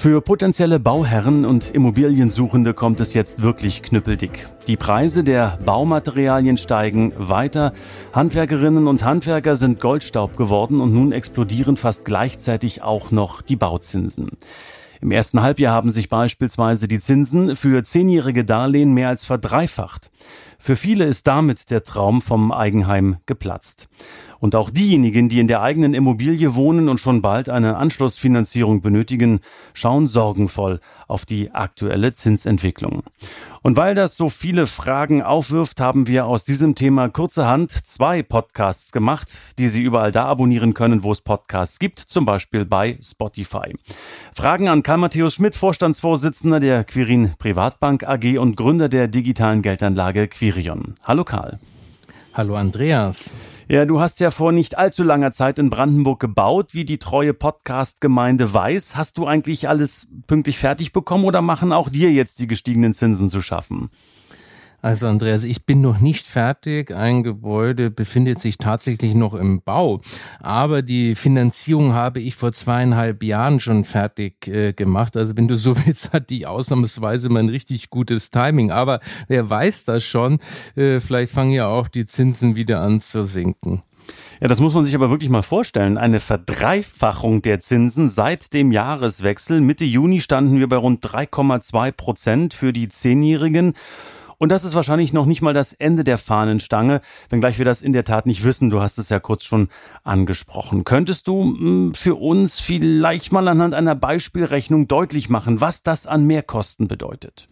Für potenzielle Bauherren und Immobiliensuchende kommt es jetzt wirklich knüppeldick. Die Preise der Baumaterialien steigen weiter. Handwerkerinnen und Handwerker sind Goldstaub geworden und nun explodieren fast gleichzeitig auch noch die Bauzinsen. Im ersten Halbjahr haben sich beispielsweise die Zinsen für zehnjährige Darlehen mehr als verdreifacht. Für viele ist damit der Traum vom Eigenheim geplatzt. Und auch diejenigen, die in der eigenen Immobilie wohnen und schon bald eine Anschlussfinanzierung benötigen, schauen sorgenvoll auf die aktuelle Zinsentwicklung. Und weil das so viele Fragen aufwirft, haben wir aus diesem Thema kurzerhand zwei Podcasts gemacht, die Sie überall da abonnieren können, wo es Podcasts gibt, zum Beispiel bei Spotify. Fragen an Karl Matthäus Schmidt, Vorstandsvorsitzender der Quirin Privatbank AG und Gründer der digitalen Geldanlage Quirion. Hallo Karl. Hallo Andreas. Ja, du hast ja vor nicht allzu langer Zeit in Brandenburg gebaut, wie die treue Podcast-Gemeinde weiß. Hast du eigentlich alles pünktlich fertig bekommen oder machen auch dir jetzt die gestiegenen Zinsen zu schaffen? Also Andreas, ich bin noch nicht fertig. Ein Gebäude befindet sich tatsächlich noch im Bau. Aber die Finanzierung habe ich vor zweieinhalb Jahren schon fertig äh, gemacht. Also wenn du so willst, hat die ausnahmsweise mal ein richtig gutes Timing. Aber wer weiß das schon? Äh, vielleicht fangen ja auch die Zinsen wieder an zu sinken. Ja, das muss man sich aber wirklich mal vorstellen. Eine Verdreifachung der Zinsen seit dem Jahreswechsel. Mitte Juni standen wir bei rund 3,2 Prozent für die Zehnjährigen. Und das ist wahrscheinlich noch nicht mal das Ende der Fahnenstange, wenngleich wir das in der Tat nicht wissen. Du hast es ja kurz schon angesprochen. Könntest du hm, für uns vielleicht mal anhand einer Beispielrechnung deutlich machen, was das an Mehrkosten bedeutet?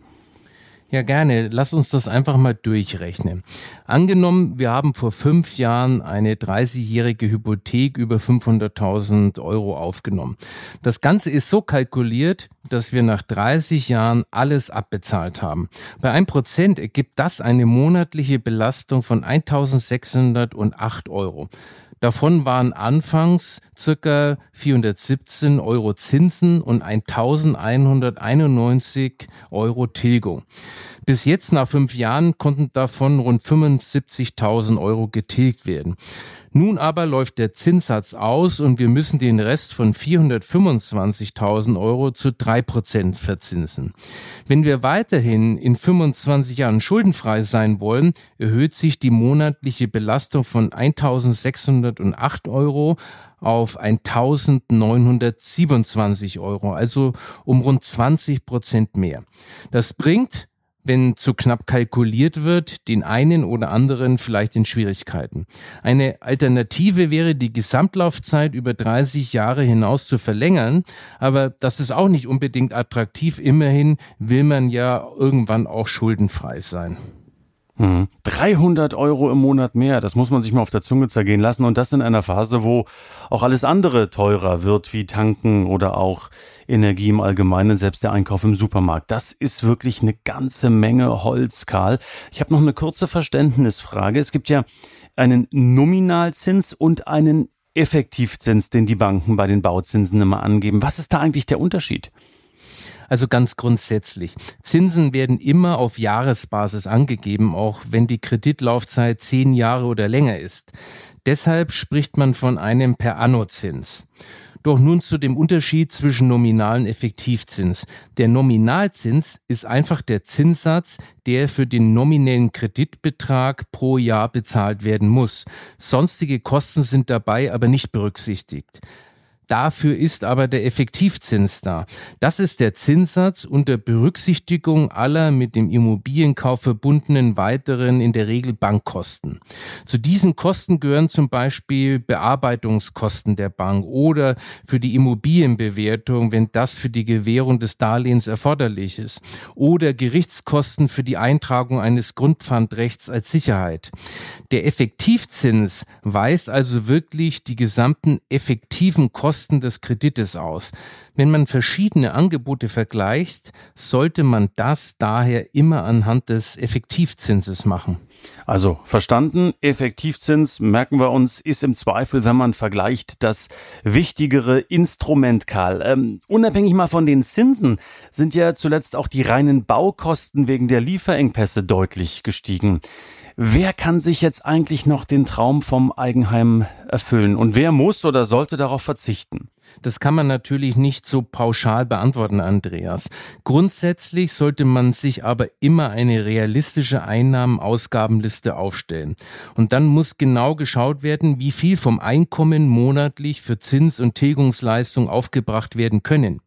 Ja, gerne. Lass uns das einfach mal durchrechnen. Angenommen, wir haben vor fünf Jahren eine 30-jährige Hypothek über 500.000 Euro aufgenommen. Das Ganze ist so kalkuliert, dass wir nach 30 Jahren alles abbezahlt haben. Bei einem Prozent ergibt das eine monatliche Belastung von 1.608 Euro. Davon waren anfangs circa 417 Euro Zinsen und 1191 Euro Tilgung. Bis jetzt nach fünf Jahren konnten davon rund 75.000 Euro getilgt werden. Nun aber läuft der Zinssatz aus und wir müssen den Rest von 425.000 Euro zu drei Prozent verzinsen. Wenn wir weiterhin in 25 Jahren schuldenfrei sein wollen, erhöht sich die monatliche Belastung von 1.608 Euro auf 1.927 Euro, also um rund 20 Prozent mehr. Das bringt wenn zu knapp kalkuliert wird, den einen oder anderen vielleicht in Schwierigkeiten. Eine Alternative wäre, die Gesamtlaufzeit über 30 Jahre hinaus zu verlängern, aber das ist auch nicht unbedingt attraktiv. Immerhin will man ja irgendwann auch schuldenfrei sein. 300 hm. Euro im Monat mehr, das muss man sich mal auf der Zunge zergehen lassen und das in einer Phase, wo auch alles andere teurer wird, wie Tanken oder auch Energie im Allgemeinen, selbst der Einkauf im Supermarkt. Das ist wirklich eine ganze Menge Holz, Karl. Ich habe noch eine kurze Verständnisfrage. Es gibt ja einen Nominalzins und einen Effektivzins, den die Banken bei den Bauzinsen immer angeben. Was ist da eigentlich der Unterschied? Also ganz grundsätzlich. Zinsen werden immer auf Jahresbasis angegeben, auch wenn die Kreditlaufzeit zehn Jahre oder länger ist. Deshalb spricht man von einem per anno Zins. Doch nun zu dem Unterschied zwischen nominalen Effektivzins. Der Nominalzins ist einfach der Zinssatz, der für den nominellen Kreditbetrag pro Jahr bezahlt werden muss. Sonstige Kosten sind dabei aber nicht berücksichtigt. Dafür ist aber der Effektivzins da. Das ist der Zinssatz unter Berücksichtigung aller mit dem Immobilienkauf verbundenen weiteren in der Regel Bankkosten. Zu diesen Kosten gehören zum Beispiel Bearbeitungskosten der Bank oder für die Immobilienbewertung, wenn das für die Gewährung des Darlehens erforderlich ist, oder Gerichtskosten für die Eintragung eines Grundpfandrechts als Sicherheit. Der Effektivzins weist also wirklich die gesamten effektiven Kosten Kosten des Kredites aus. Wenn man verschiedene Angebote vergleicht, sollte man das daher immer anhand des Effektivzinses machen. Also verstanden, Effektivzins, merken wir uns, ist im Zweifel, wenn man vergleicht, das wichtigere Instrument, Karl. Ähm, unabhängig mal von den Zinsen sind ja zuletzt auch die reinen Baukosten wegen der Lieferengpässe deutlich gestiegen. Wer kann sich jetzt eigentlich noch den Traum vom Eigenheim erfüllen und wer muss oder sollte darauf verzichten? Das kann man natürlich nicht so pauschal beantworten, Andreas. Grundsätzlich sollte man sich aber immer eine realistische Einnahmen-Ausgabenliste aufstellen. Und dann muss genau geschaut werden, wie viel vom Einkommen monatlich für Zins- und Tilgungsleistung aufgebracht werden können.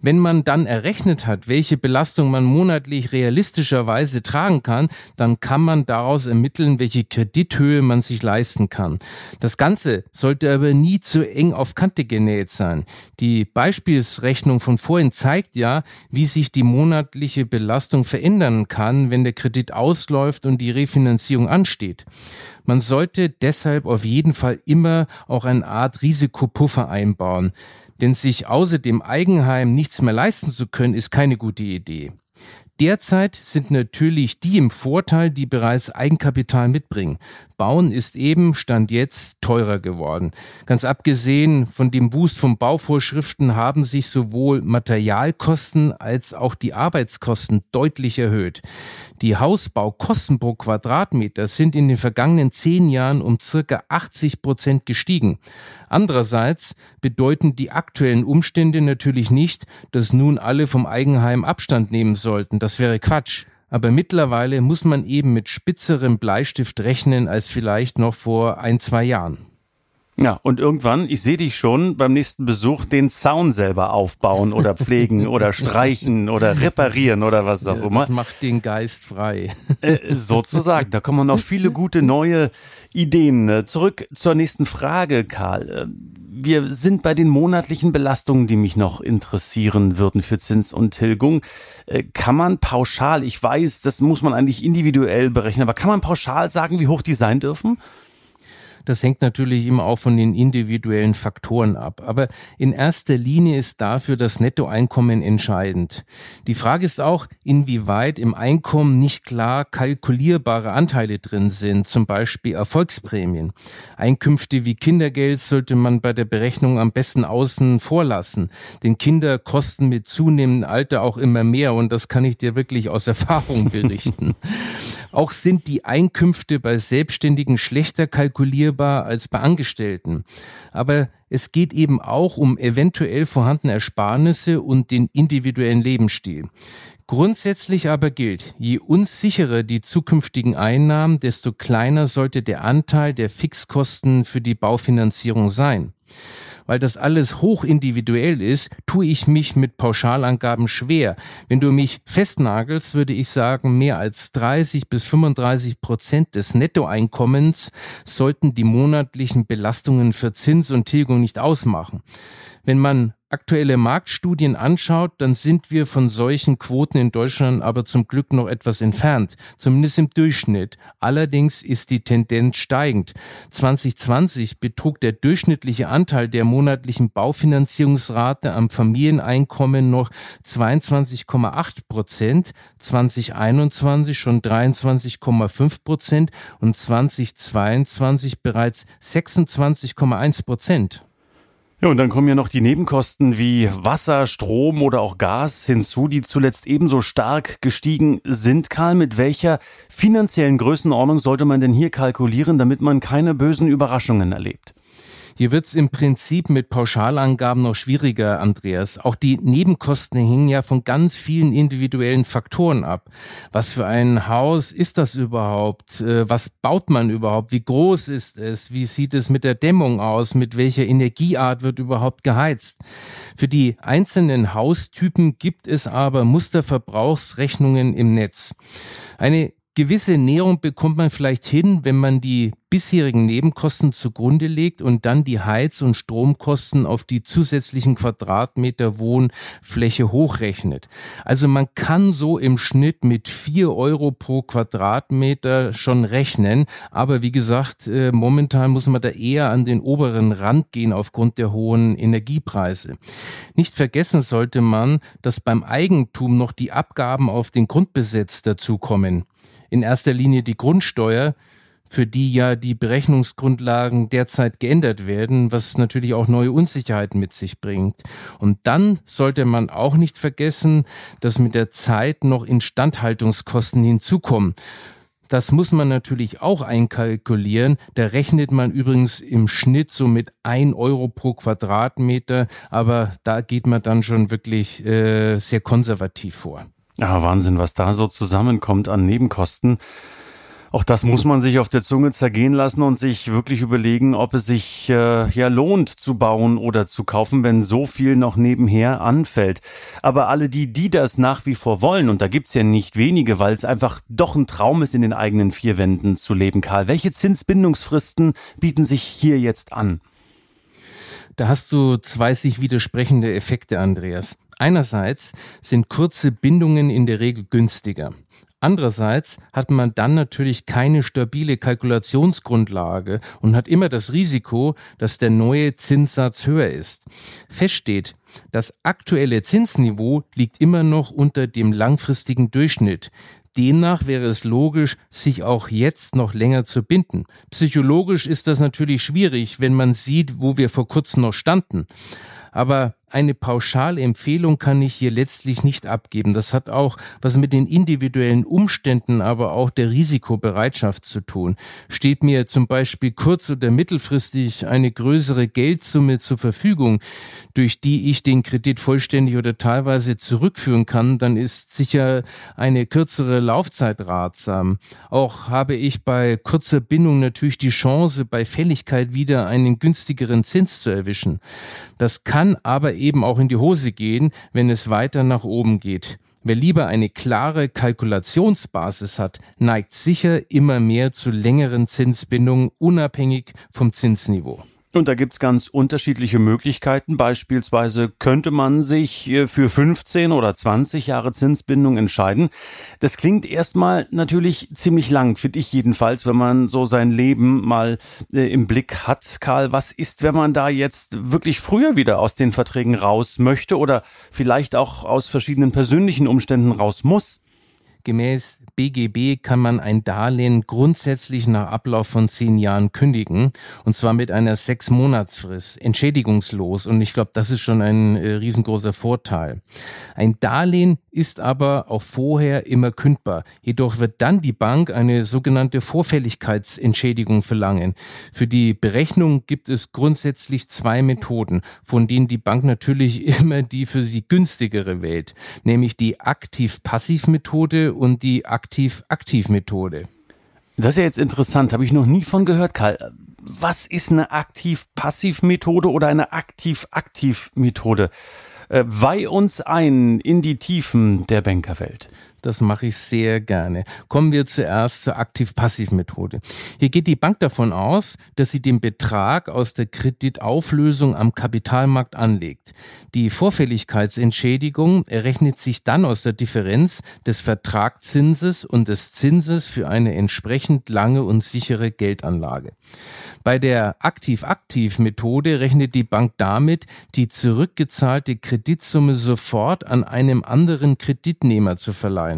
Wenn man dann errechnet hat, welche Belastung man monatlich realistischerweise tragen kann, dann kann man daraus ermitteln, welche Kredithöhe man sich leisten kann. Das Ganze sollte aber nie zu eng auf Kante genäht sein. Die Beispielsrechnung von vorhin zeigt ja, wie sich die monatliche Belastung verändern kann, wenn der Kredit ausläuft und die Refinanzierung ansteht. Man sollte deshalb auf jeden Fall immer auch eine Art Risikopuffer einbauen. Denn sich außer dem Eigenheim nichts mehr leisten zu können, ist keine gute Idee. Derzeit sind natürlich die im Vorteil, die bereits Eigenkapital mitbringen. Bauen ist eben, stand jetzt, teurer geworden. Ganz abgesehen von dem Boost von Bauvorschriften haben sich sowohl Materialkosten als auch die Arbeitskosten deutlich erhöht. Die Hausbaukosten pro Quadratmeter sind in den vergangenen zehn Jahren um circa 80 Prozent gestiegen. Andererseits bedeuten die aktuellen Umstände natürlich nicht, dass nun alle vom Eigenheim Abstand nehmen sollten. Das wäre Quatsch. Aber mittlerweile muss man eben mit spitzerem Bleistift rechnen als vielleicht noch vor ein, zwei Jahren. Ja, und irgendwann, ich sehe dich schon beim nächsten Besuch den Zaun selber aufbauen oder pflegen oder streichen oder reparieren oder was auch immer. Das macht den Geist frei. Äh, sozusagen, da kommen noch viele gute neue Ideen. Zurück zur nächsten Frage, Karl. Äh, wir sind bei den monatlichen Belastungen, die mich noch interessieren würden für Zins und Tilgung. Äh, kann man pauschal, ich weiß, das muss man eigentlich individuell berechnen, aber kann man pauschal sagen, wie hoch die sein dürfen? Das hängt natürlich immer auch von den individuellen Faktoren ab. Aber in erster Linie ist dafür das Nettoeinkommen entscheidend. Die Frage ist auch, inwieweit im Einkommen nicht klar kalkulierbare Anteile drin sind, zum Beispiel Erfolgsprämien. Einkünfte wie Kindergeld sollte man bei der Berechnung am besten außen vorlassen. Denn Kinder kosten mit zunehmendem Alter auch immer mehr und das kann ich dir wirklich aus Erfahrung berichten. Auch sind die Einkünfte bei Selbstständigen schlechter kalkulierbar als bei Angestellten. Aber es geht eben auch um eventuell vorhandene Ersparnisse und den individuellen Lebensstil. Grundsätzlich aber gilt, je unsicherer die zukünftigen Einnahmen, desto kleiner sollte der Anteil der Fixkosten für die Baufinanzierung sein weil das alles hoch individuell ist, tue ich mich mit Pauschalangaben schwer. Wenn du mich festnagelst, würde ich sagen, mehr als 30 bis 35 Prozent des Nettoeinkommens sollten die monatlichen Belastungen für Zins und Tilgung nicht ausmachen. Wenn man aktuelle Marktstudien anschaut, dann sind wir von solchen Quoten in Deutschland aber zum Glück noch etwas entfernt, zumindest im Durchschnitt. Allerdings ist die Tendenz steigend. 2020 betrug der durchschnittliche Anteil der monatlichen Baufinanzierungsrate am Familieneinkommen noch 22,8 Prozent, 2021 schon 23,5 Prozent und 2022 bereits 26,1 Prozent. Ja, und dann kommen ja noch die Nebenkosten wie Wasser, Strom oder auch Gas hinzu, die zuletzt ebenso stark gestiegen sind. Karl, mit welcher finanziellen Größenordnung sollte man denn hier kalkulieren, damit man keine bösen Überraschungen erlebt? Hier wird's im Prinzip mit Pauschalangaben noch schwieriger, Andreas. Auch die Nebenkosten hängen ja von ganz vielen individuellen Faktoren ab. Was für ein Haus ist das überhaupt? Äh, was baut man überhaupt? Wie groß ist es? Wie sieht es mit der Dämmung aus? Mit welcher Energieart wird überhaupt geheizt? Für die einzelnen Haustypen gibt es aber Musterverbrauchsrechnungen im Netz. Eine gewisse Näherung bekommt man vielleicht hin, wenn man die bisherigen Nebenkosten zugrunde legt und dann die Heiz- und Stromkosten auf die zusätzlichen Quadratmeter Wohnfläche hochrechnet. Also man kann so im Schnitt mit vier Euro pro Quadratmeter schon rechnen. Aber wie gesagt, äh, momentan muss man da eher an den oberen Rand gehen aufgrund der hohen Energiepreise. Nicht vergessen sollte man, dass beim Eigentum noch die Abgaben auf den Grundbesitz dazukommen. In erster Linie die Grundsteuer, für die ja die Berechnungsgrundlagen derzeit geändert werden, was natürlich auch neue Unsicherheiten mit sich bringt. Und dann sollte man auch nicht vergessen, dass mit der Zeit noch Instandhaltungskosten hinzukommen. Das muss man natürlich auch einkalkulieren. Da rechnet man übrigens im Schnitt so mit ein Euro pro Quadratmeter, aber da geht man dann schon wirklich äh, sehr konservativ vor. Ja, Wahnsinn, was da so zusammenkommt an Nebenkosten. Auch das muss man sich auf der Zunge zergehen lassen und sich wirklich überlegen, ob es sich äh, ja lohnt zu bauen oder zu kaufen, wenn so viel noch nebenher anfällt. Aber alle die, die das nach wie vor wollen, und da gibt's ja nicht wenige, weil es einfach doch ein Traum ist, in den eigenen vier Wänden zu leben, Karl. Welche Zinsbindungsfristen bieten sich hier jetzt an? Da hast du zwei sich widersprechende Effekte, Andreas. Einerseits sind kurze Bindungen in der Regel günstiger. Andererseits hat man dann natürlich keine stabile Kalkulationsgrundlage und hat immer das Risiko, dass der neue Zinssatz höher ist. Fest steht, das aktuelle Zinsniveau liegt immer noch unter dem langfristigen Durchschnitt. Demnach wäre es logisch, sich auch jetzt noch länger zu binden. Psychologisch ist das natürlich schwierig, wenn man sieht, wo wir vor kurzem noch standen. Aber eine pauschale Empfehlung kann ich hier letztlich nicht abgeben. Das hat auch was mit den individuellen Umständen, aber auch der Risikobereitschaft zu tun. Steht mir zum Beispiel kurz- oder mittelfristig eine größere Geldsumme zur Verfügung, durch die ich den Kredit vollständig oder teilweise zurückführen kann, dann ist sicher eine kürzere Laufzeit ratsam. Auch habe ich bei kurzer Bindung natürlich die Chance, bei Fälligkeit wieder einen günstigeren Zins zu erwischen. Das kann aber eben auch in die Hose gehen, wenn es weiter nach oben geht. Wer lieber eine klare Kalkulationsbasis hat, neigt sicher immer mehr zu längeren Zinsbindungen unabhängig vom Zinsniveau. Und da gibt's ganz unterschiedliche Möglichkeiten. Beispielsweise könnte man sich äh, für 15 oder 20 Jahre Zinsbindung entscheiden. Das klingt erstmal natürlich ziemlich lang, finde ich jedenfalls, wenn man so sein Leben mal äh, im Blick hat. Karl, was ist, wenn man da jetzt wirklich früher wieder aus den Verträgen raus möchte oder vielleicht auch aus verschiedenen persönlichen Umständen raus muss? Gemäß BGB kann man ein Darlehen grundsätzlich nach Ablauf von zehn Jahren kündigen und zwar mit einer sechs Monatsfrist, entschädigungslos und ich glaube, das ist schon ein äh, riesengroßer Vorteil. Ein Darlehen ist aber auch vorher immer kündbar. Jedoch wird dann die Bank eine sogenannte Vorfälligkeitsentschädigung verlangen. Für die Berechnung gibt es grundsätzlich zwei Methoden, von denen die Bank natürlich immer die für sie günstigere wählt, nämlich die aktiv-passiv-Methode und die Aktiv-Aktiv-Methode. Das ist ja jetzt interessant, habe ich noch nie von gehört, Karl. Was ist eine Aktiv-Passiv-Methode oder eine Aktiv-Aktiv-Methode? Äh, weih uns ein in die Tiefen der Bankerwelt. Das mache ich sehr gerne. Kommen wir zuerst zur Aktiv-Passiv-Methode. Hier geht die Bank davon aus, dass sie den Betrag aus der Kreditauflösung am Kapitalmarkt anlegt. Die Vorfälligkeitsentschädigung errechnet sich dann aus der Differenz des Vertragszinses und des Zinses für eine entsprechend lange und sichere Geldanlage. Bei der Aktiv-Aktiv-Methode rechnet die Bank damit, die zurückgezahlte Kreditsumme sofort an einem anderen Kreditnehmer zu verleihen.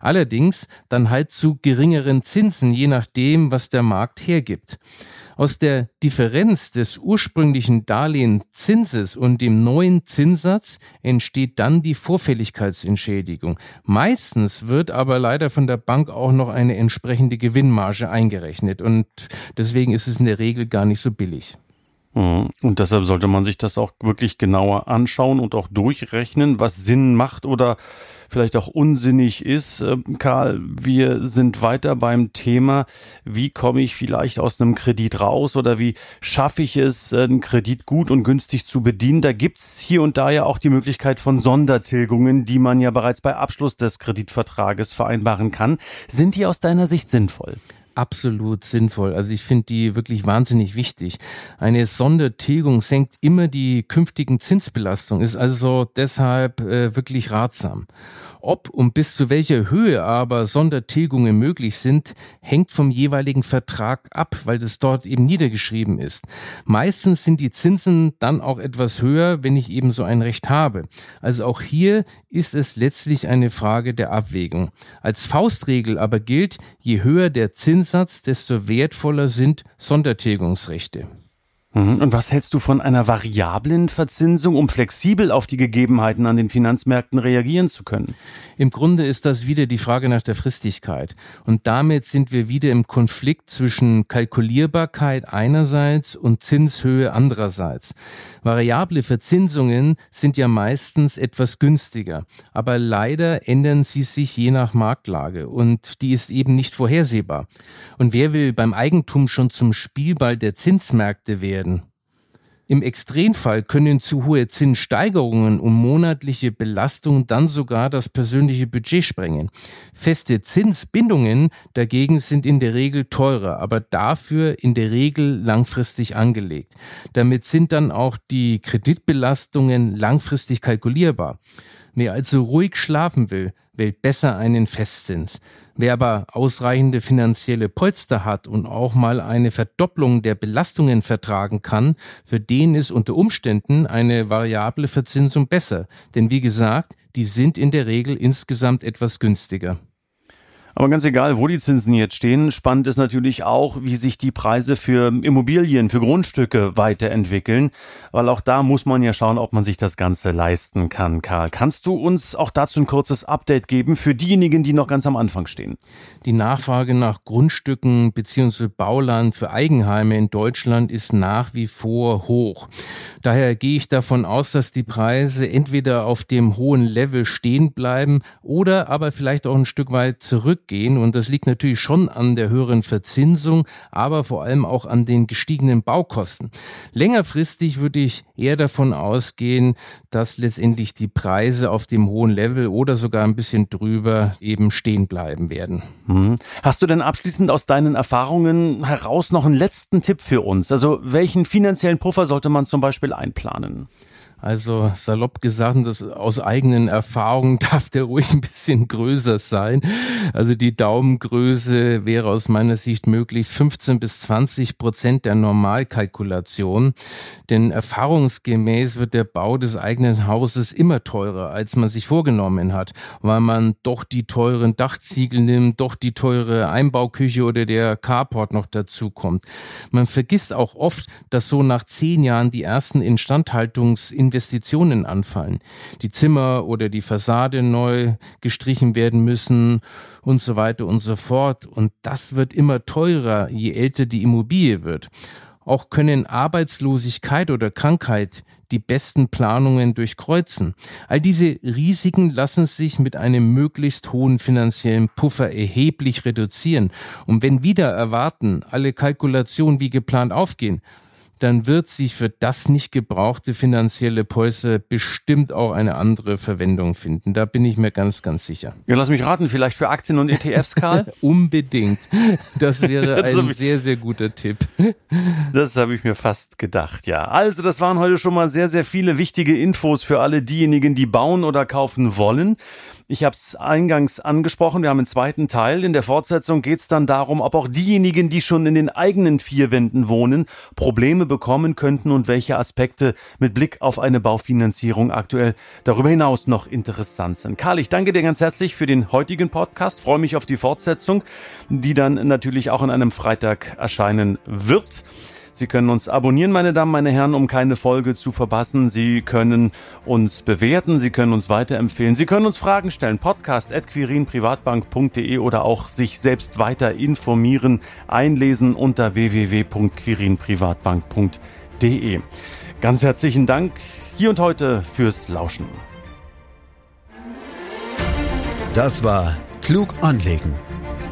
Allerdings dann halt zu geringeren Zinsen, je nachdem, was der Markt hergibt. Aus der Differenz des ursprünglichen Darlehenzinses und dem neuen Zinssatz entsteht dann die Vorfälligkeitsentschädigung. Meistens wird aber leider von der Bank auch noch eine entsprechende Gewinnmarge eingerechnet und deswegen ist es in der Regel gar nicht so billig. Mhm. Und deshalb sollte man sich das auch wirklich genauer anschauen und auch durchrechnen, was Sinn macht oder vielleicht auch unsinnig ist. Ähm, Karl, wir sind weiter beim Thema, wie komme ich vielleicht aus einem Kredit raus oder wie schaffe ich es, einen Kredit gut und günstig zu bedienen. Da gibt's hier und da ja auch die Möglichkeit von Sondertilgungen, die man ja bereits bei Abschluss des Kreditvertrages vereinbaren kann. Sind die aus deiner Sicht sinnvoll? Absolut sinnvoll. Also ich finde die wirklich wahnsinnig wichtig. Eine Sondertilgung senkt immer die künftigen Zinsbelastungen, ist also deshalb äh, wirklich ratsam. Ob und bis zu welcher Höhe aber Sondertilgungen möglich sind, hängt vom jeweiligen Vertrag ab, weil das dort eben niedergeschrieben ist. Meistens sind die Zinsen dann auch etwas höher, wenn ich eben so ein Recht habe. Also auch hier ist es letztlich eine Frage der Abwägung. Als Faustregel aber gilt, je höher der Zinssatz, desto wertvoller sind Sondertilgungsrechte. Mhm. Und was hältst du von einer variablen Verzinsung, um flexibel auf die Gegebenheiten an den Finanzmärkten reagieren zu können? Im Grunde ist das wieder die Frage nach der Fristigkeit. Und damit sind wir wieder im Konflikt zwischen Kalkulierbarkeit einerseits und Zinshöhe andererseits. Variable Verzinsungen sind ja meistens etwas günstiger, aber leider ändern sie sich je nach Marktlage und die ist eben nicht vorhersehbar. Und wer will beim Eigentum schon zum Spielball der Zinsmärkte werden? Werden. Im Extremfall können zu hohe Zinssteigerungen und monatliche Belastungen dann sogar das persönliche Budget sprengen. Feste Zinsbindungen dagegen sind in der Regel teurer, aber dafür in der Regel langfristig angelegt. Damit sind dann auch die Kreditbelastungen langfristig kalkulierbar. Wer also ruhig schlafen will, wählt besser einen Festzins. Wer aber ausreichende finanzielle Polster hat und auch mal eine Verdopplung der Belastungen vertragen kann, für den ist unter Umständen eine variable Verzinsung besser. Denn wie gesagt, die sind in der Regel insgesamt etwas günstiger. Aber ganz egal, wo die Zinsen jetzt stehen, spannend ist natürlich auch, wie sich die Preise für Immobilien, für Grundstücke weiterentwickeln, weil auch da muss man ja schauen, ob man sich das Ganze leisten kann. Karl, kannst du uns auch dazu ein kurzes Update geben für diejenigen, die noch ganz am Anfang stehen? Die Nachfrage nach Grundstücken bzw. Bauland für Eigenheime in Deutschland ist nach wie vor hoch. Daher gehe ich davon aus, dass die Preise entweder auf dem hohen Level stehen bleiben oder aber vielleicht auch ein Stück weit zurückgehen. Und das liegt natürlich schon an der höheren Verzinsung, aber vor allem auch an den gestiegenen Baukosten. Längerfristig würde ich eher davon ausgehen, dass letztendlich die Preise auf dem hohen Level oder sogar ein bisschen drüber eben stehen bleiben werden. Hm. Hast du denn abschließend aus deinen Erfahrungen heraus noch einen letzten Tipp für uns? Also welchen finanziellen Puffer sollte man zum Beispiel einplanen? Also salopp gesagt, das aus eigenen Erfahrungen darf der ruhig ein bisschen größer sein. Also die Daumengröße wäre aus meiner Sicht möglichst 15 bis 20 Prozent der Normalkalkulation. Denn erfahrungsgemäß wird der Bau des eigenen Hauses immer teurer, als man sich vorgenommen hat, weil man doch die teuren Dachziegel nimmt, doch die teure Einbauküche oder der Carport noch dazu kommt. Man vergisst auch oft, dass so nach zehn Jahren die ersten Instandhaltungs Investitionen anfallen. Die Zimmer oder die Fassade neu gestrichen werden müssen und so weiter und so fort. Und das wird immer teurer, je älter die Immobilie wird. Auch können Arbeitslosigkeit oder Krankheit die besten Planungen durchkreuzen. All diese Risiken lassen sich mit einem möglichst hohen finanziellen Puffer erheblich reduzieren. Und wenn wieder erwarten, alle Kalkulationen wie geplant aufgehen, dann wird sich für das nicht gebrauchte finanzielle Polster bestimmt auch eine andere Verwendung finden. Da bin ich mir ganz, ganz sicher. Ja, lass mich raten, vielleicht für Aktien und ETFs, Karl? Unbedingt. Das wäre ein sehr, sehr guter Tipp. Das habe ich mir fast gedacht, ja. Also, das waren heute schon mal sehr, sehr viele wichtige Infos für alle diejenigen, die bauen oder kaufen wollen. Ich habe es eingangs angesprochen, wir haben einen zweiten Teil. In der Fortsetzung geht es dann darum, ob auch diejenigen, die schon in den eigenen vier Wänden wohnen, Probleme bekommen könnten und welche Aspekte mit Blick auf eine Baufinanzierung aktuell darüber hinaus noch interessant sind. Karl, ich danke dir ganz herzlich für den heutigen Podcast, freue mich auf die Fortsetzung, die dann natürlich auch an einem Freitag erscheinen wird. Sie können uns abonnieren, meine Damen, meine Herren, um keine Folge zu verpassen. Sie können uns bewerten, Sie können uns weiterempfehlen, Sie können uns Fragen stellen. Podcast at quirinprivatbank.de oder auch sich selbst weiter informieren, einlesen unter www.quirinprivatbank.de. Ganz herzlichen Dank hier und heute fürs Lauschen. Das war Klug anlegen.